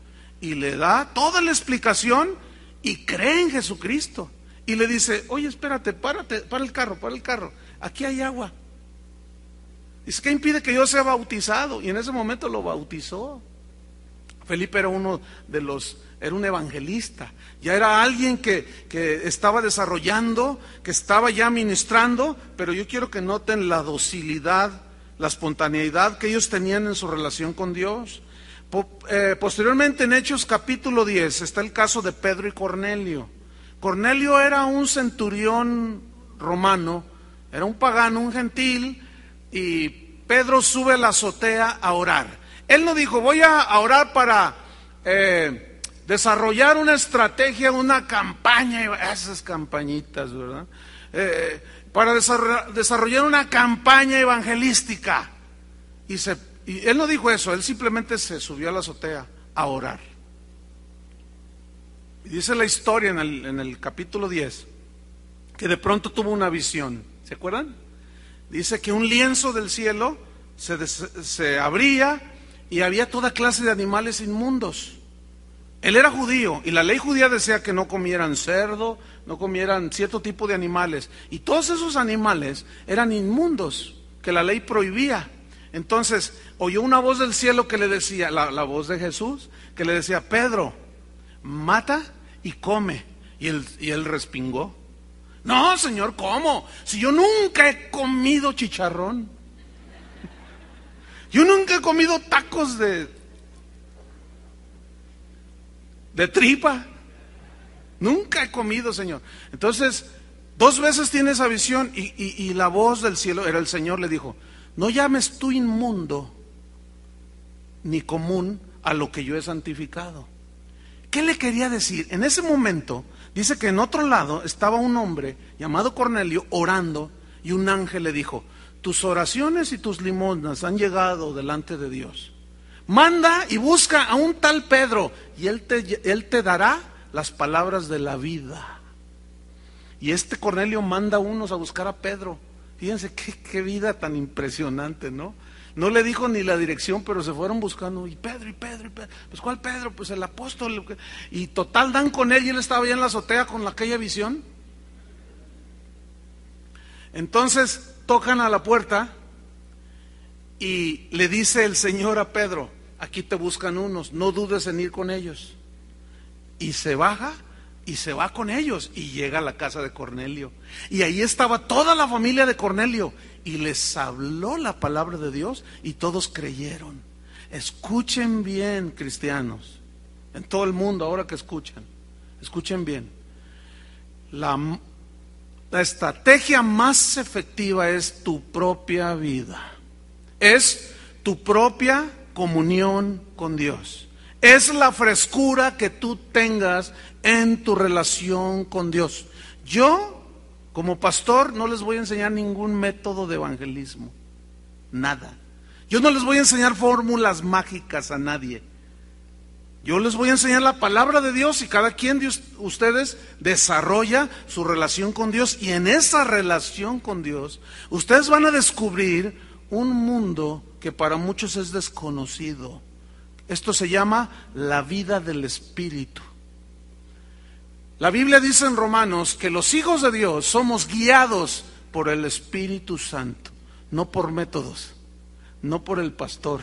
Speaker 1: Y le da toda la explicación y cree en Jesucristo. Y le dice, oye, espérate, párate, para el carro, para el carro. Aquí hay agua. Dice, ¿qué impide que yo sea bautizado? Y en ese momento lo bautizó. Felipe era uno de los, era un evangelista, ya era alguien que, que, estaba desarrollando, que estaba ya ministrando, pero yo quiero que noten la docilidad, la espontaneidad que ellos tenían en su relación con Dios. Eh, posteriormente en Hechos capítulo 10 está el caso de Pedro y Cornelio. Cornelio era un centurión romano, era un pagano, un gentil, y Pedro sube a la azotea a orar. Él no dijo, voy a orar para eh, desarrollar una estrategia, una campaña, esas campañitas, ¿verdad? Eh, para desarrollar una campaña evangelística. Y, se, él no dijo eso, él simplemente se subió a la azotea a orar. Y dice la historia en el, en el capítulo 10, que de pronto tuvo una visión. ¿Se acuerdan? Dice que un lienzo del cielo se, se abría y había toda clase de animales inmundos. Él era judío y la ley judía decía que no comieran cerdo, no comieran cierto tipo de animales. Y todos esos animales eran inmundos, que la ley prohibía. Entonces oyó una voz del cielo que le decía, la, voz de Jesús, que le decía, Pedro, mata y come. Y él, y él respingó. No, Señor, ¿cómo? Si yo nunca he comido chicharrón. Yo nunca he comido tacos de, de tripa. Nunca he comido, Señor. Entonces, dos veces tiene esa visión y, y, la voz del cielo, era el Señor, le dijo, no llames tú inmundo ni común a lo que yo he santificado. ¿Qué le quería decir? En ese momento, dice que en otro lado estaba un hombre llamado Cornelio orando y un ángel le dijo, tus oraciones y tus limosnas han llegado delante de Dios. Manda y busca a un tal Pedro y él te, él te dará las palabras de la vida. Y este Cornelio manda a unos a buscar a Pedro. Fíjense qué, vida tan impresionante, ¿no? No le dijo ni la dirección, pero se fueron buscando. Y Pedro, y Pedro, y Pedro. Pues ¿cuál Pedro? Pues el apóstol. Y total dan con él y él estaba allá en la azotea con aquella visión. Entonces, tocan a la puerta y le dice el Señor a Pedro, aquí te buscan unos, no dudes en ir con ellos. Y se baja y se va con ellos y llega a la casa de Cornelio. Y ahí estaba toda la familia de Cornelio y les habló la palabra de Dios y todos creyeron. Escuchen bien, cristianos, en todo el mundo ahora que escuchan, escuchen bien. La la estrategia más efectiva es tu propia vida. Es tu propia comunión con Dios. Es la frescura que tú tengas en tu relación con Dios. Yo, como pastor, no les voy a enseñar ningún método de evangelismo. Nada. Yo no les voy a enseñar fórmulas mágicas a nadie. Yo les voy a enseñar la palabra de Dios y cada quien de ustedes desarrolla su relación con Dios y en esa relación con Dios ustedes van a descubrir un mundo que para muchos es desconocido. Esto se llama la vida del Espíritu. La Biblia dice en Romanos que los hijos de Dios somos guiados por el Espíritu Santo, no por métodos, no por el pastor,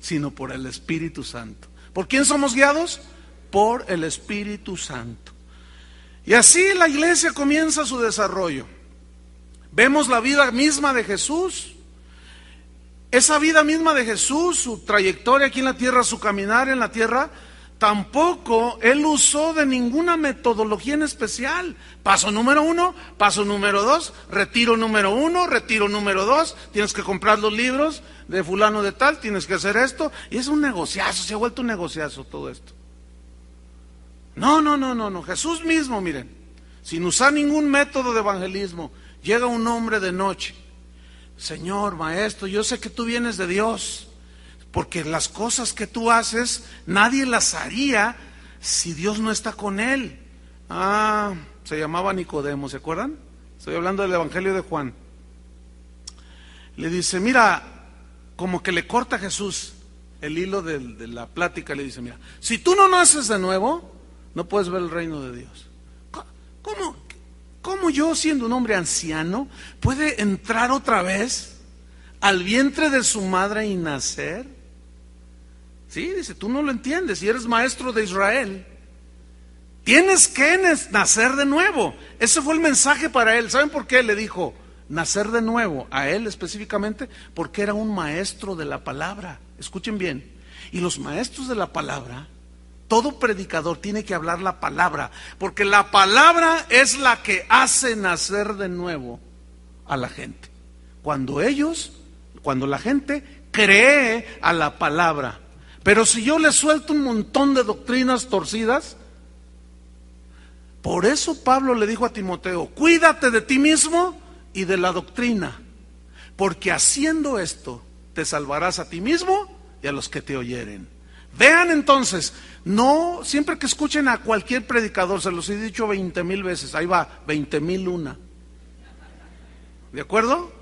Speaker 1: sino por el Espíritu Santo. ¿Por quién somos guiados? Por el Espíritu Santo. Y así la iglesia comienza su desarrollo. Vemos la vida misma de Jesús. Esa vida misma de Jesús, su trayectoria aquí en la tierra, su caminar en la tierra, tampoco él usó de ninguna metodología en especial. Paso número uno, paso número dos, retiro número uno, retiro número dos, tienes que comprar los libros, de fulano de tal, tienes que hacer esto, y es un negociazo, se ha vuelto un negociazo todo esto. No, no, no, no, no, Jesús mismo, miren, sin usar ningún método de evangelismo, llega un hombre de noche, Señor, maestro, yo sé que tú vienes de Dios, porque las cosas que tú haces, nadie las haría si Dios no está con él. Ah, se llamaba Nicodemo, ¿se acuerdan? Estoy hablando del Evangelio de Juan. Le dice, mira, como que le corta a Jesús el hilo de, de la plática, le dice, mira, si tú no naces de nuevo, no puedes ver el reino de Dios. ¿Cómo, cómo yo, siendo un hombre anciano, puede entrar otra vez al vientre de su madre y nacer? Sí, dice, tú no lo entiendes, si eres maestro de Israel. Tienes que nacer de nuevo. Ese fue el mensaje para él. ¿Saben por qué le dijo nacer de nuevo a él específicamente? Porque era un maestro de la palabra. Escuchen bien. Y los maestros de la palabra, todo predicador tiene que hablar la palabra, porque la palabra es la que hace nacer de nuevo a la gente. Cuando ellos, cuando la gente cree a la palabra. Pero si yo le suelto un montón de doctrinas torcidas, por eso Pablo le dijo a Timoteo, cuídate de ti mismo y de la doctrina, porque haciendo esto te salvarás a ti mismo y a los que te oyeren. Vean entonces, no, siempre que escuchen a cualquier predicador, se los he dicho veinte mil veces, ahí va, veinte mil una. ¿De acuerdo?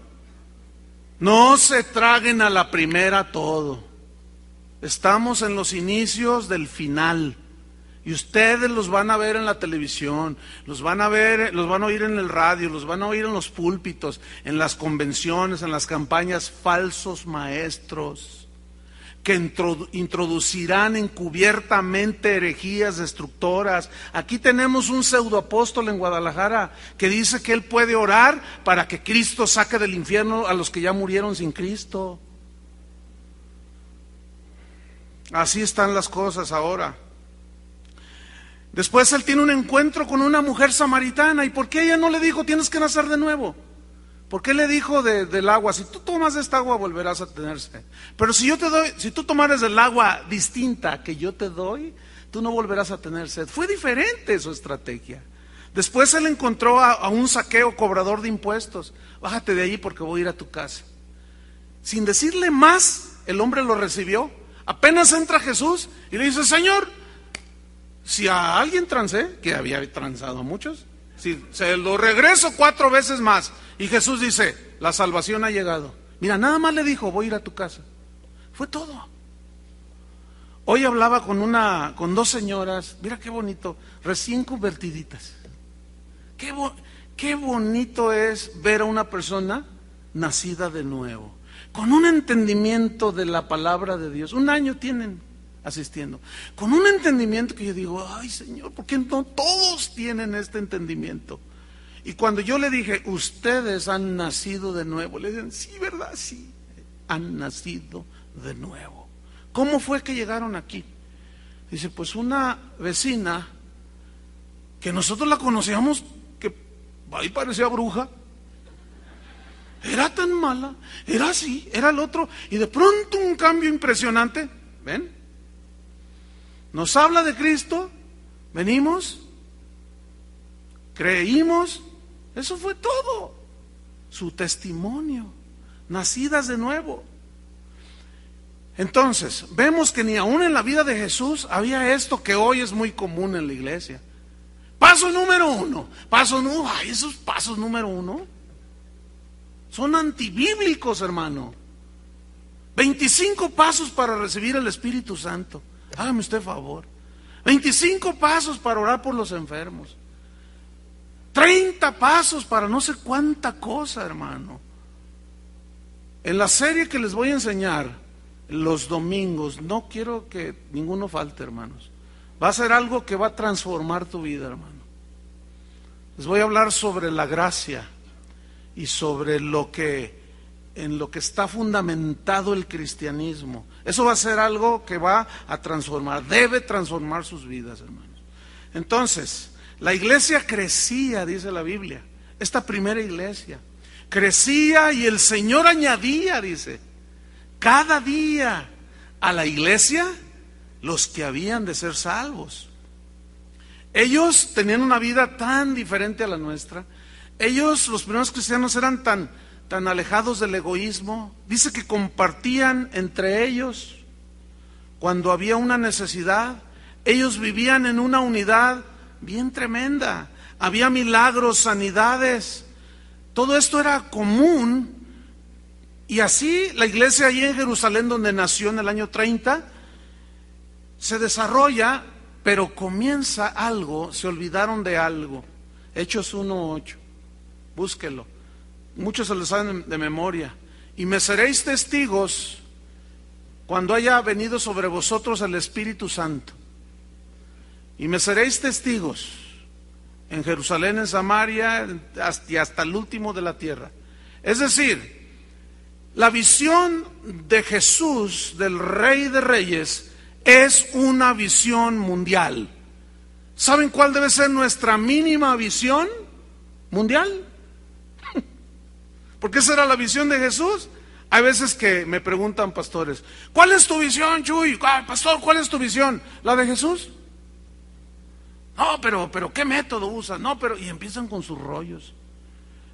Speaker 1: No se traguen a la primera todo. Estamos en los inicios del final. Y ustedes los van a ver en la televisión, los van a ver, los van a oír en el radio, los van a oír en los púlpitos, en las convenciones, en las campañas, falsos maestros que introducirán encubiertamente herejías destructoras. Aquí tenemos un pseudoapóstol en Guadalajara que dice que él puede orar para que Cristo saque del infierno a los que ya murieron sin Cristo. Así están las cosas ahora. Después él tiene un encuentro con una mujer samaritana. ¿Y por qué ella no le dijo, tienes que nacer de nuevo? ¿Por qué le dijo del agua, si tú tomas esta agua volverás a tenerse? Pero si yo te doy, si tú tomares del agua distinta que yo te doy, tú no volverás a tener sed. Fue diferente su estrategia. Después él encontró a, a, un saqueo cobrador de impuestos. Bájate de allí porque voy a ir a tu casa. Sin decirle más, el hombre lo recibió. Apenas entra Jesús y le dice, Señor, si a alguien trancé, que había transado a muchos, si se lo regreso cuatro veces más. Y Jesús dice, la salvación ha llegado. Mira, nada más le dijo, voy a ir a tu casa. Fue todo. Hoy hablaba con una, con dos señoras, mira qué bonito, recién convertiditas. Qué, qué bonito es ver a una persona nacida de nuevo, con un entendimiento de la palabra de Dios. Un año tienen, asistiendo. Con un entendimiento que yo digo, ay Señor, ¿por qué no todos tienen este entendimiento? Y cuando yo le dije, ustedes han nacido de nuevo, le dicen, sí, ¿verdad? Sí, han nacido de nuevo. ¿Cómo fue que llegaron aquí? Dice, pues una vecina que nosotros la conocíamos, que ahí parecía bruja, era tan mala, era así, era el otro, y de pronto un cambio impresionante, ¿ven? Nos habla de Cristo, venimos, creímos, eso fue todo. Su testimonio, nacidas de nuevo. Entonces, vemos que ni aún en la vida de Jesús había esto que hoy es muy común en la iglesia. Paso número uno, paso esos pasos número uno son antibíblicos, hermano. 25 pasos para recibir el Espíritu Santo. Hágame usted favor. 25 pasos para orar por los enfermos. 30 pasos para no sé cuánta cosa, hermano. En la serie que les voy a enseñar los domingos, no quiero que ninguno falte, hermanos. Va a ser algo que va a transformar tu vida, hermano. Les voy a hablar sobre la gracia y sobre lo que en lo que está fundamentado el cristianismo. Eso va a ser algo que va a transformar, debe transformar sus vidas, hermanos. Entonces, la iglesia crecía, dice la Biblia, esta primera iglesia. Crecía y el Señor añadía, dice, cada día a la iglesia los que habían de ser salvos. Ellos tenían una vida tan diferente a la nuestra. Ellos, los primeros cristianos, eran tan tan alejados del egoísmo. Dice que compartían entre ellos cuando había una necesidad. Ellos vivían en una unidad bien tremenda. Había milagros, sanidades. Todo esto era común. Y así la iglesia allí en Jerusalén, donde nació en el año 30, se desarrolla, pero comienza algo, se olvidaron de algo. Hechos 1.8. Búsquelo. Muchos se lo saben de memoria. Y me seréis testigos cuando haya venido sobre vosotros el Espíritu Santo. Y me seréis testigos en Jerusalén, en Samaria y hasta el último de la tierra. Es decir, la visión de Jesús, del Rey de Reyes, es una visión mundial. ¿Saben cuál debe ser nuestra mínima visión mundial? Porque esa era la visión de Jesús. Hay veces que me preguntan pastores, ¿cuál es tu visión, Chuy? Ah, pastor, ¿cuál es tu visión? ¿La de Jesús? No, pero, pero ¿qué método usa? No, pero, y empiezan con sus rollos.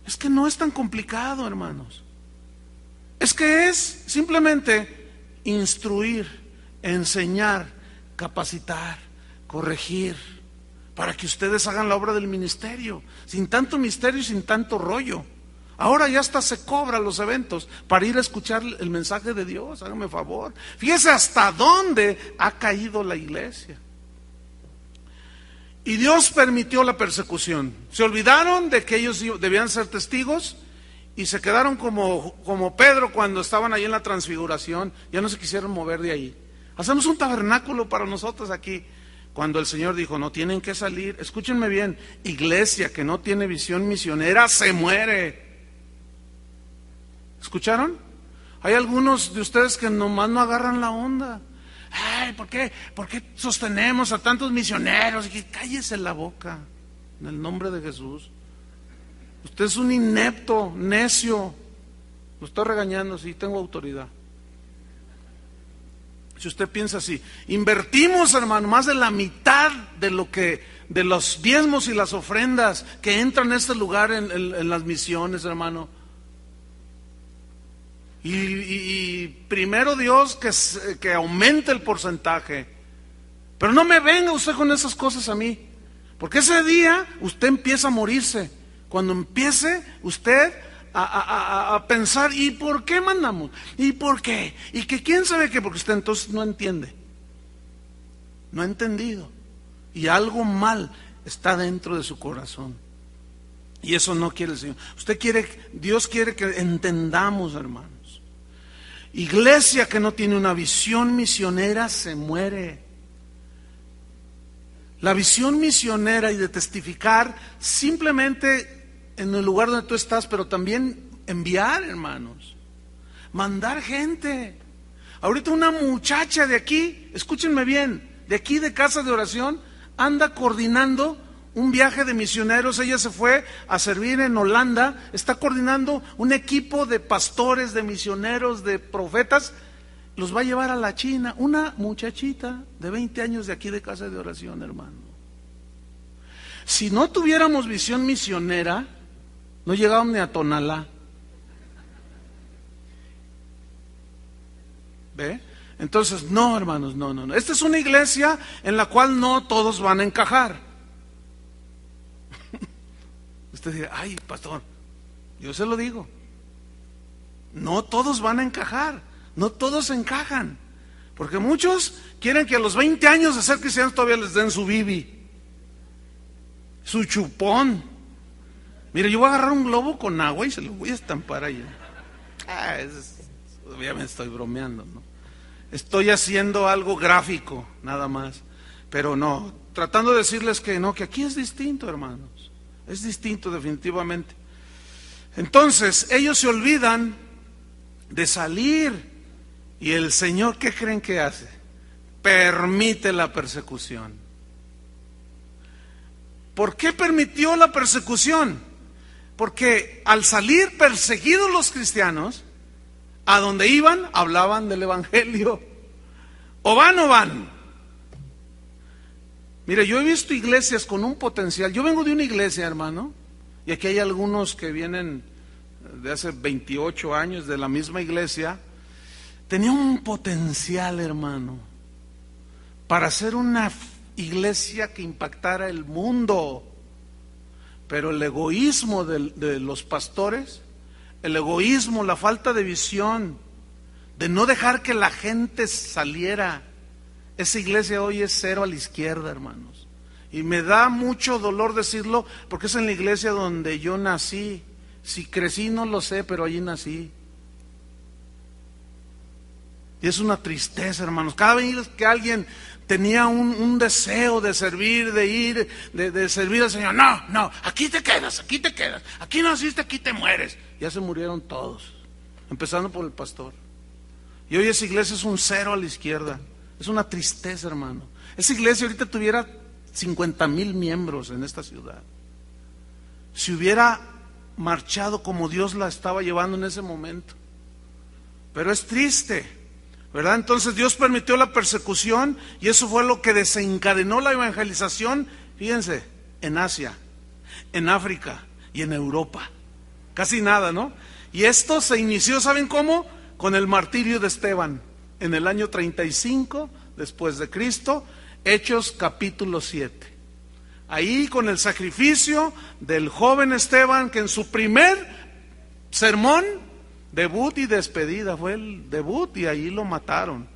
Speaker 1: Es que no es tan complicado, hermanos. Es que es simplemente instruir, enseñar, capacitar, corregir, para que ustedes hagan la obra del ministerio, sin tanto misterio y sin tanto rollo. Ahora ya hasta se cobra los eventos para ir a escuchar el mensaje de Dios, hágame favor. Fíjese hasta dónde ha caído la iglesia. Y Dios permitió la persecución. Se olvidaron de que ellos debían ser testigos y se quedaron como, como Pedro cuando estaban ahí en la transfiguración. Ya no se quisieron mover de ahí. Hacemos un tabernáculo para nosotros aquí. Cuando el Señor dijo, no tienen que salir, escúchenme bien, iglesia que no tiene visión misionera se muere. ¿Escucharon? Hay algunos de ustedes que nomás no agarran la onda. Ay, ¿por qué, ¿por qué sostenemos a tantos misioneros? Y cállese la boca, en el nombre de Jesús. Usted es un inepto, necio. Lo estoy regañando, sí, tengo autoridad. Si usted piensa así, invertimos, hermano, más de la mitad de lo que, de los diezmos y las ofrendas que entran en este lugar en las misiones, hermano. Y, primero Dios que, que aumente el porcentaje. Pero no me venga usted con esas cosas a mí. Porque ese día usted empieza a morirse. Cuando empiece usted a, a, pensar, ¿y por qué mandamos? ¿Y por qué? ¿Y que quién sabe qué? Porque usted entonces no entiende. No ha entendido. Y algo mal está dentro de su corazón. Y eso no quiere el Señor. Usted quiere, Dios quiere que entendamos, hermano. Iglesia que no tiene una visión misionera se muere. La visión misionera y de testificar simplemente en el lugar donde tú estás, pero también enviar, hermanos. Mandar gente. Ahorita una muchacha de aquí, escúchenme bien, de aquí de casa de oración, anda coordinando un viaje de misioneros, ella se fue a servir en Holanda, está coordinando un equipo de pastores, de misioneros, de profetas, los va a llevar a la China, una muchachita de 20 años de aquí de casa de oración, hermano. Si no tuviéramos visión misionera, no llegábamos ni a Tonalá. ¿Ve? Entonces, no, hermanos, no, no, no. Esta es una iglesia en la cual no todos van a encajar. Usted dirá, ay, pastor, yo se lo digo. No todos van a encajar, no todos encajan. Porque muchos quieren que a los 20 años de ser cristianos todavía les den su bibi, su chupón. Mire, yo voy a agarrar un globo con agua y se lo voy a estampar ahí. Ah, obviamente estoy bromeando, ¿no? Estoy haciendo algo gráfico, nada más. Pero no, tratando de decirles que no, que aquí es distinto, hermano. Es distinto definitivamente. Entonces, ellos se olvidan de salir y el Señor, ¿qué creen que hace? Permite la persecución. ¿Por qué permitió la persecución? Porque al salir perseguidos los cristianos, a donde iban hablaban del Evangelio. O van o van. Mire, yo he visto iglesias con un potencial. Yo vengo de una iglesia, hermano, y aquí hay algunos que vienen de hace 28 años de la misma iglesia. Tenía un potencial, hermano, para ser una, iglesia que impactara el mundo. Pero el egoísmo de, de los pastores, el egoísmo, la falta de visión, de no dejar que la gente saliera. Esa iglesia hoy es cero a la izquierda, hermanos. Y me da mucho dolor decirlo porque es en la iglesia donde yo nací. Si crecí no lo sé, pero allí nací. Y es una tristeza, hermanos. Cada vez que alguien tenía un, deseo de servir, de ir, de, de, servir al Señor, no, no, aquí te quedas, aquí te quedas. Aquí naciste, aquí te mueres. Ya se murieron todos, empezando por el pastor. Y hoy esa iglesia es un cero a la izquierda. Es una tristeza, hermano. Esa iglesia ahorita tuviera 50 mil miembros en esta ciudad. Si hubiera marchado como Dios la estaba llevando en ese momento. Pero es triste, ¿verdad? Entonces Dios permitió la persecución y eso fue lo que desencadenó la evangelización, fíjense, en Asia, en África y en Europa. Casi nada, ¿no? Y esto se inició, ¿saben cómo? Con el martirio de Esteban en el año 35 después de Cristo, Hechos capítulo 7. Ahí con el sacrificio del joven Esteban que en su primer sermón, debut y despedida, fue el debut y ahí lo mataron.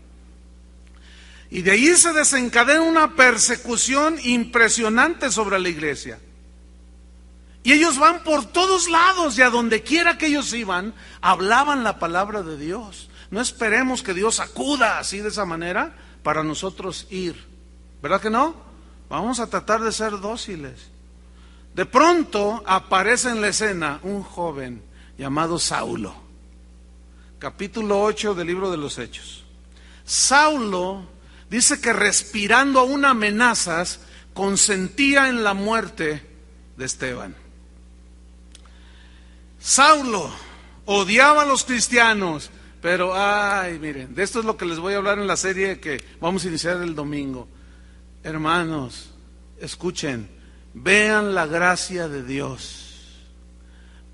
Speaker 1: Y de ahí se desencadena una persecución impresionante sobre la iglesia. Y ellos van por todos lados y a donde quiera que ellos iban, hablaban la palabra de Dios. No esperemos que Dios acuda así de esa manera para nosotros ir. ¿Verdad que no? Vamos a tratar de ser dóciles. De pronto aparece en la escena un joven llamado Saulo. Capítulo 8 del libro de los Hechos. Saulo dice que respirando aún amenazas consentía en la muerte de Esteban. Saulo odiaba a los cristianos, pero, ay, miren, de esto es lo que les voy a hablar en la serie que vamos a iniciar el domingo. Hermanos, escuchen, vean la gracia de Dios.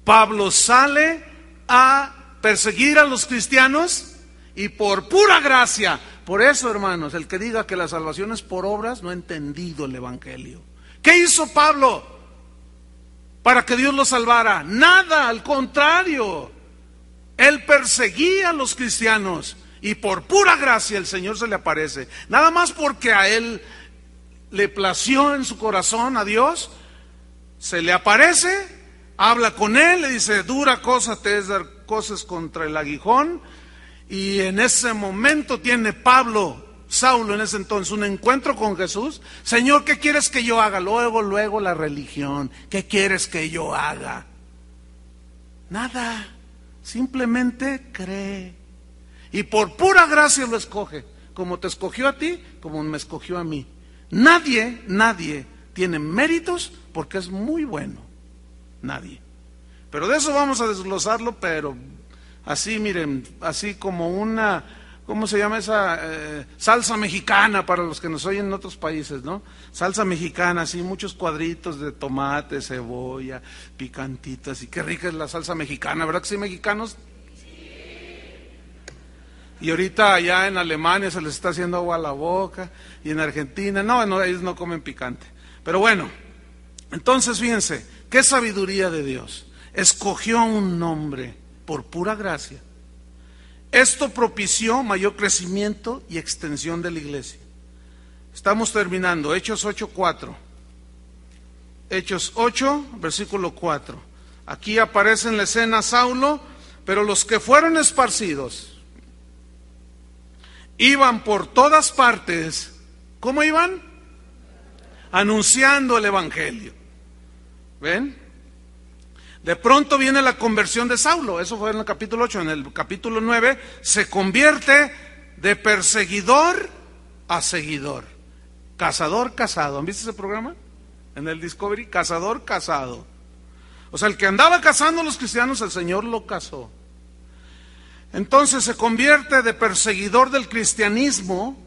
Speaker 1: Pablo sale a perseguir a los cristianos y por pura gracia. Por eso, hermanos, el que diga que la salvación es por obras no ha entendido el Evangelio. ¿Qué hizo Pablo para que Dios lo salvara? Nada, al contrario. Él perseguía a los cristianos y por pura gracia el Señor se le aparece. Nada más porque a él le plació en su corazón a Dios, se le aparece, habla con él, le dice, dura cosa te es dar cosas contra el aguijón. Y en ese momento tiene Pablo, Saulo en ese entonces, un encuentro con Jesús. Señor, ¿qué quieres que yo haga? Luego, luego la religión. ¿Qué quieres que yo haga? Nada. Simplemente cree. Y por pura gracia lo escoge. Como te escogió a ti, como me escogió a mí. Nadie, nadie tiene méritos porque es muy bueno. Nadie. Pero de eso vamos a desglosarlo, pero así, miren, así como una ¿cómo se llama esa eh, salsa mexicana para los que nos oyen en otros países, ¿no? Salsa mexicana, así muchos cuadritos de tomate, cebolla, picantitas, y qué rica es la salsa mexicana, ¿verdad que sí, mexicanos? Y ahorita allá en Alemania se les está haciendo agua a la boca, y en Argentina, no, ellos no comen picante. Pero bueno, entonces fíjense, qué sabiduría de Dios. Escogió un nombre por pura gracia esto propició mayor crecimiento y extensión de la iglesia. Estamos terminando, Hechos 8.4. Hechos 8, versículo 4. Aquí aparece en la escena Saulo, pero los que fueron esparcidos iban por todas partes. ¿Cómo iban? Anunciando el Evangelio. ¿Ven? De pronto viene la conversión de Saulo, eso fue en el capítulo 8, en el capítulo 9 se convierte de perseguidor a seguidor. Cazador casado, ¿han visto ese programa? En el Discovery, cazador casado. O sea, el que andaba cazando a los cristianos, el Señor lo casó. Entonces se convierte de perseguidor del cristianismo,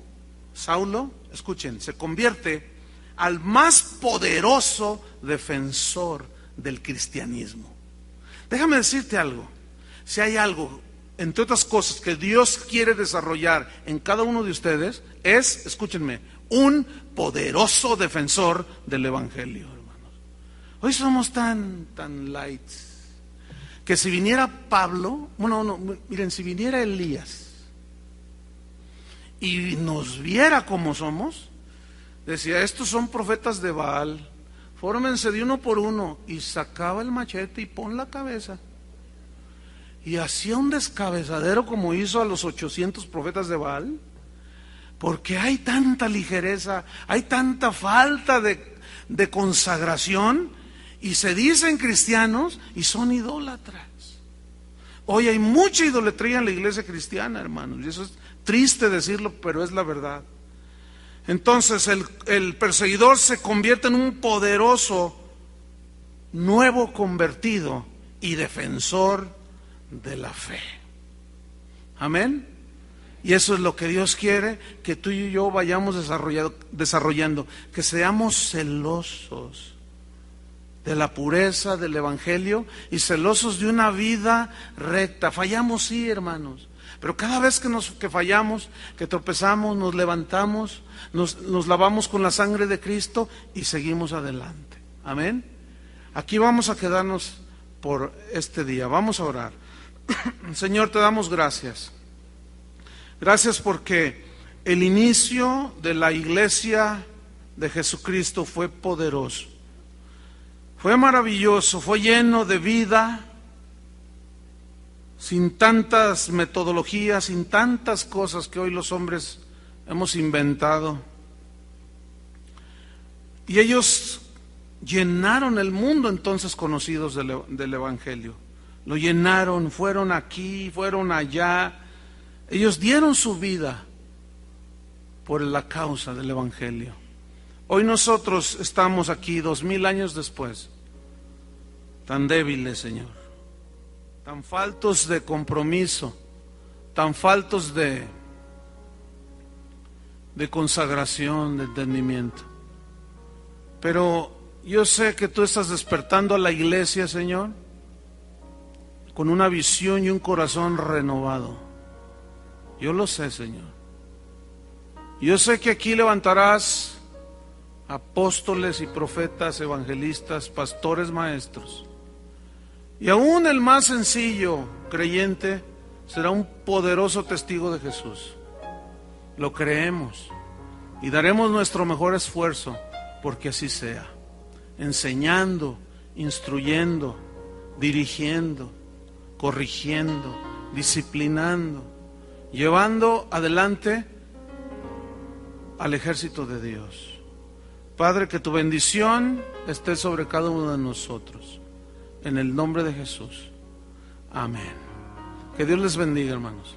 Speaker 1: Saulo, escuchen, se convierte al más poderoso defensor del cristianismo. Déjame decirte algo, si hay algo, entre otras cosas, que Dios quiere desarrollar en cada uno de ustedes, es, escúchenme, un poderoso defensor del Evangelio, hermanos. Hoy somos tan, tan light que si viniera Pablo, bueno, no, miren, si viniera Elías y nos viera como somos, decía, estos son profetas de Baal, fórmense de uno por uno, y sacaba el machete y pon la cabeza. Y hacía un descabezadero como hizo a los 800 profetas de Baal. Porque hay tanta ligereza, hay tanta falta de, consagración y se dicen cristianos y son idólatras. Hoy hay mucha idolatría en la iglesia cristiana, hermanos, y eso es triste decirlo, pero es la verdad. Entonces el, el perseguidor se convierte en un poderoso nuevo convertido y defensor de la fe. Amén. Y eso es lo que Dios quiere que tú y yo vayamos desarrollando, que seamos celosos de la pureza del Evangelio y celosos de una vida recta. Fallamos, sí, hermanos, pero cada vez que, nos, que fallamos, que tropezamos, nos levantamos, nos, nos lavamos con la sangre de Cristo y seguimos adelante. Amén. Aquí vamos a quedarnos por este día. Vamos a orar. Señor, te damos gracias. Gracias porque el inicio de la iglesia de Jesucristo fue poderoso. Fue maravilloso, fue lleno de vida, sin tantas metodologías, sin tantas cosas que hoy los hombres hemos inventado. Y ellos llenaron el mundo entonces conocidos del, del Evangelio. Lo llenaron, fueron aquí, fueron allá, ellos dieron su vida por la causa del Evangelio. Hoy nosotros estamos aquí dos mil años después, tan débiles, Señor, tan faltos de compromiso, tan faltos de, de consagración, de entendimiento. Pero yo sé que tú estás despertando a la iglesia, Señor, con una visión y un corazón renovado. Yo lo sé, Señor. Yo sé que aquí levantarás apóstoles y profetas, evangelistas, pastores, maestros. Y aún el más sencillo creyente será un poderoso testigo de Jesús. Lo creemos y daremos nuestro mejor esfuerzo porque así sea. Enseñando, instruyendo, dirigiendo, corrigiendo, disciplinando llevando adelante al ejército de Dios. Padre, que tu bendición esté sobre cada uno de nosotros. En el nombre de Jesús. Amén. Que Dios les bendiga, hermanos.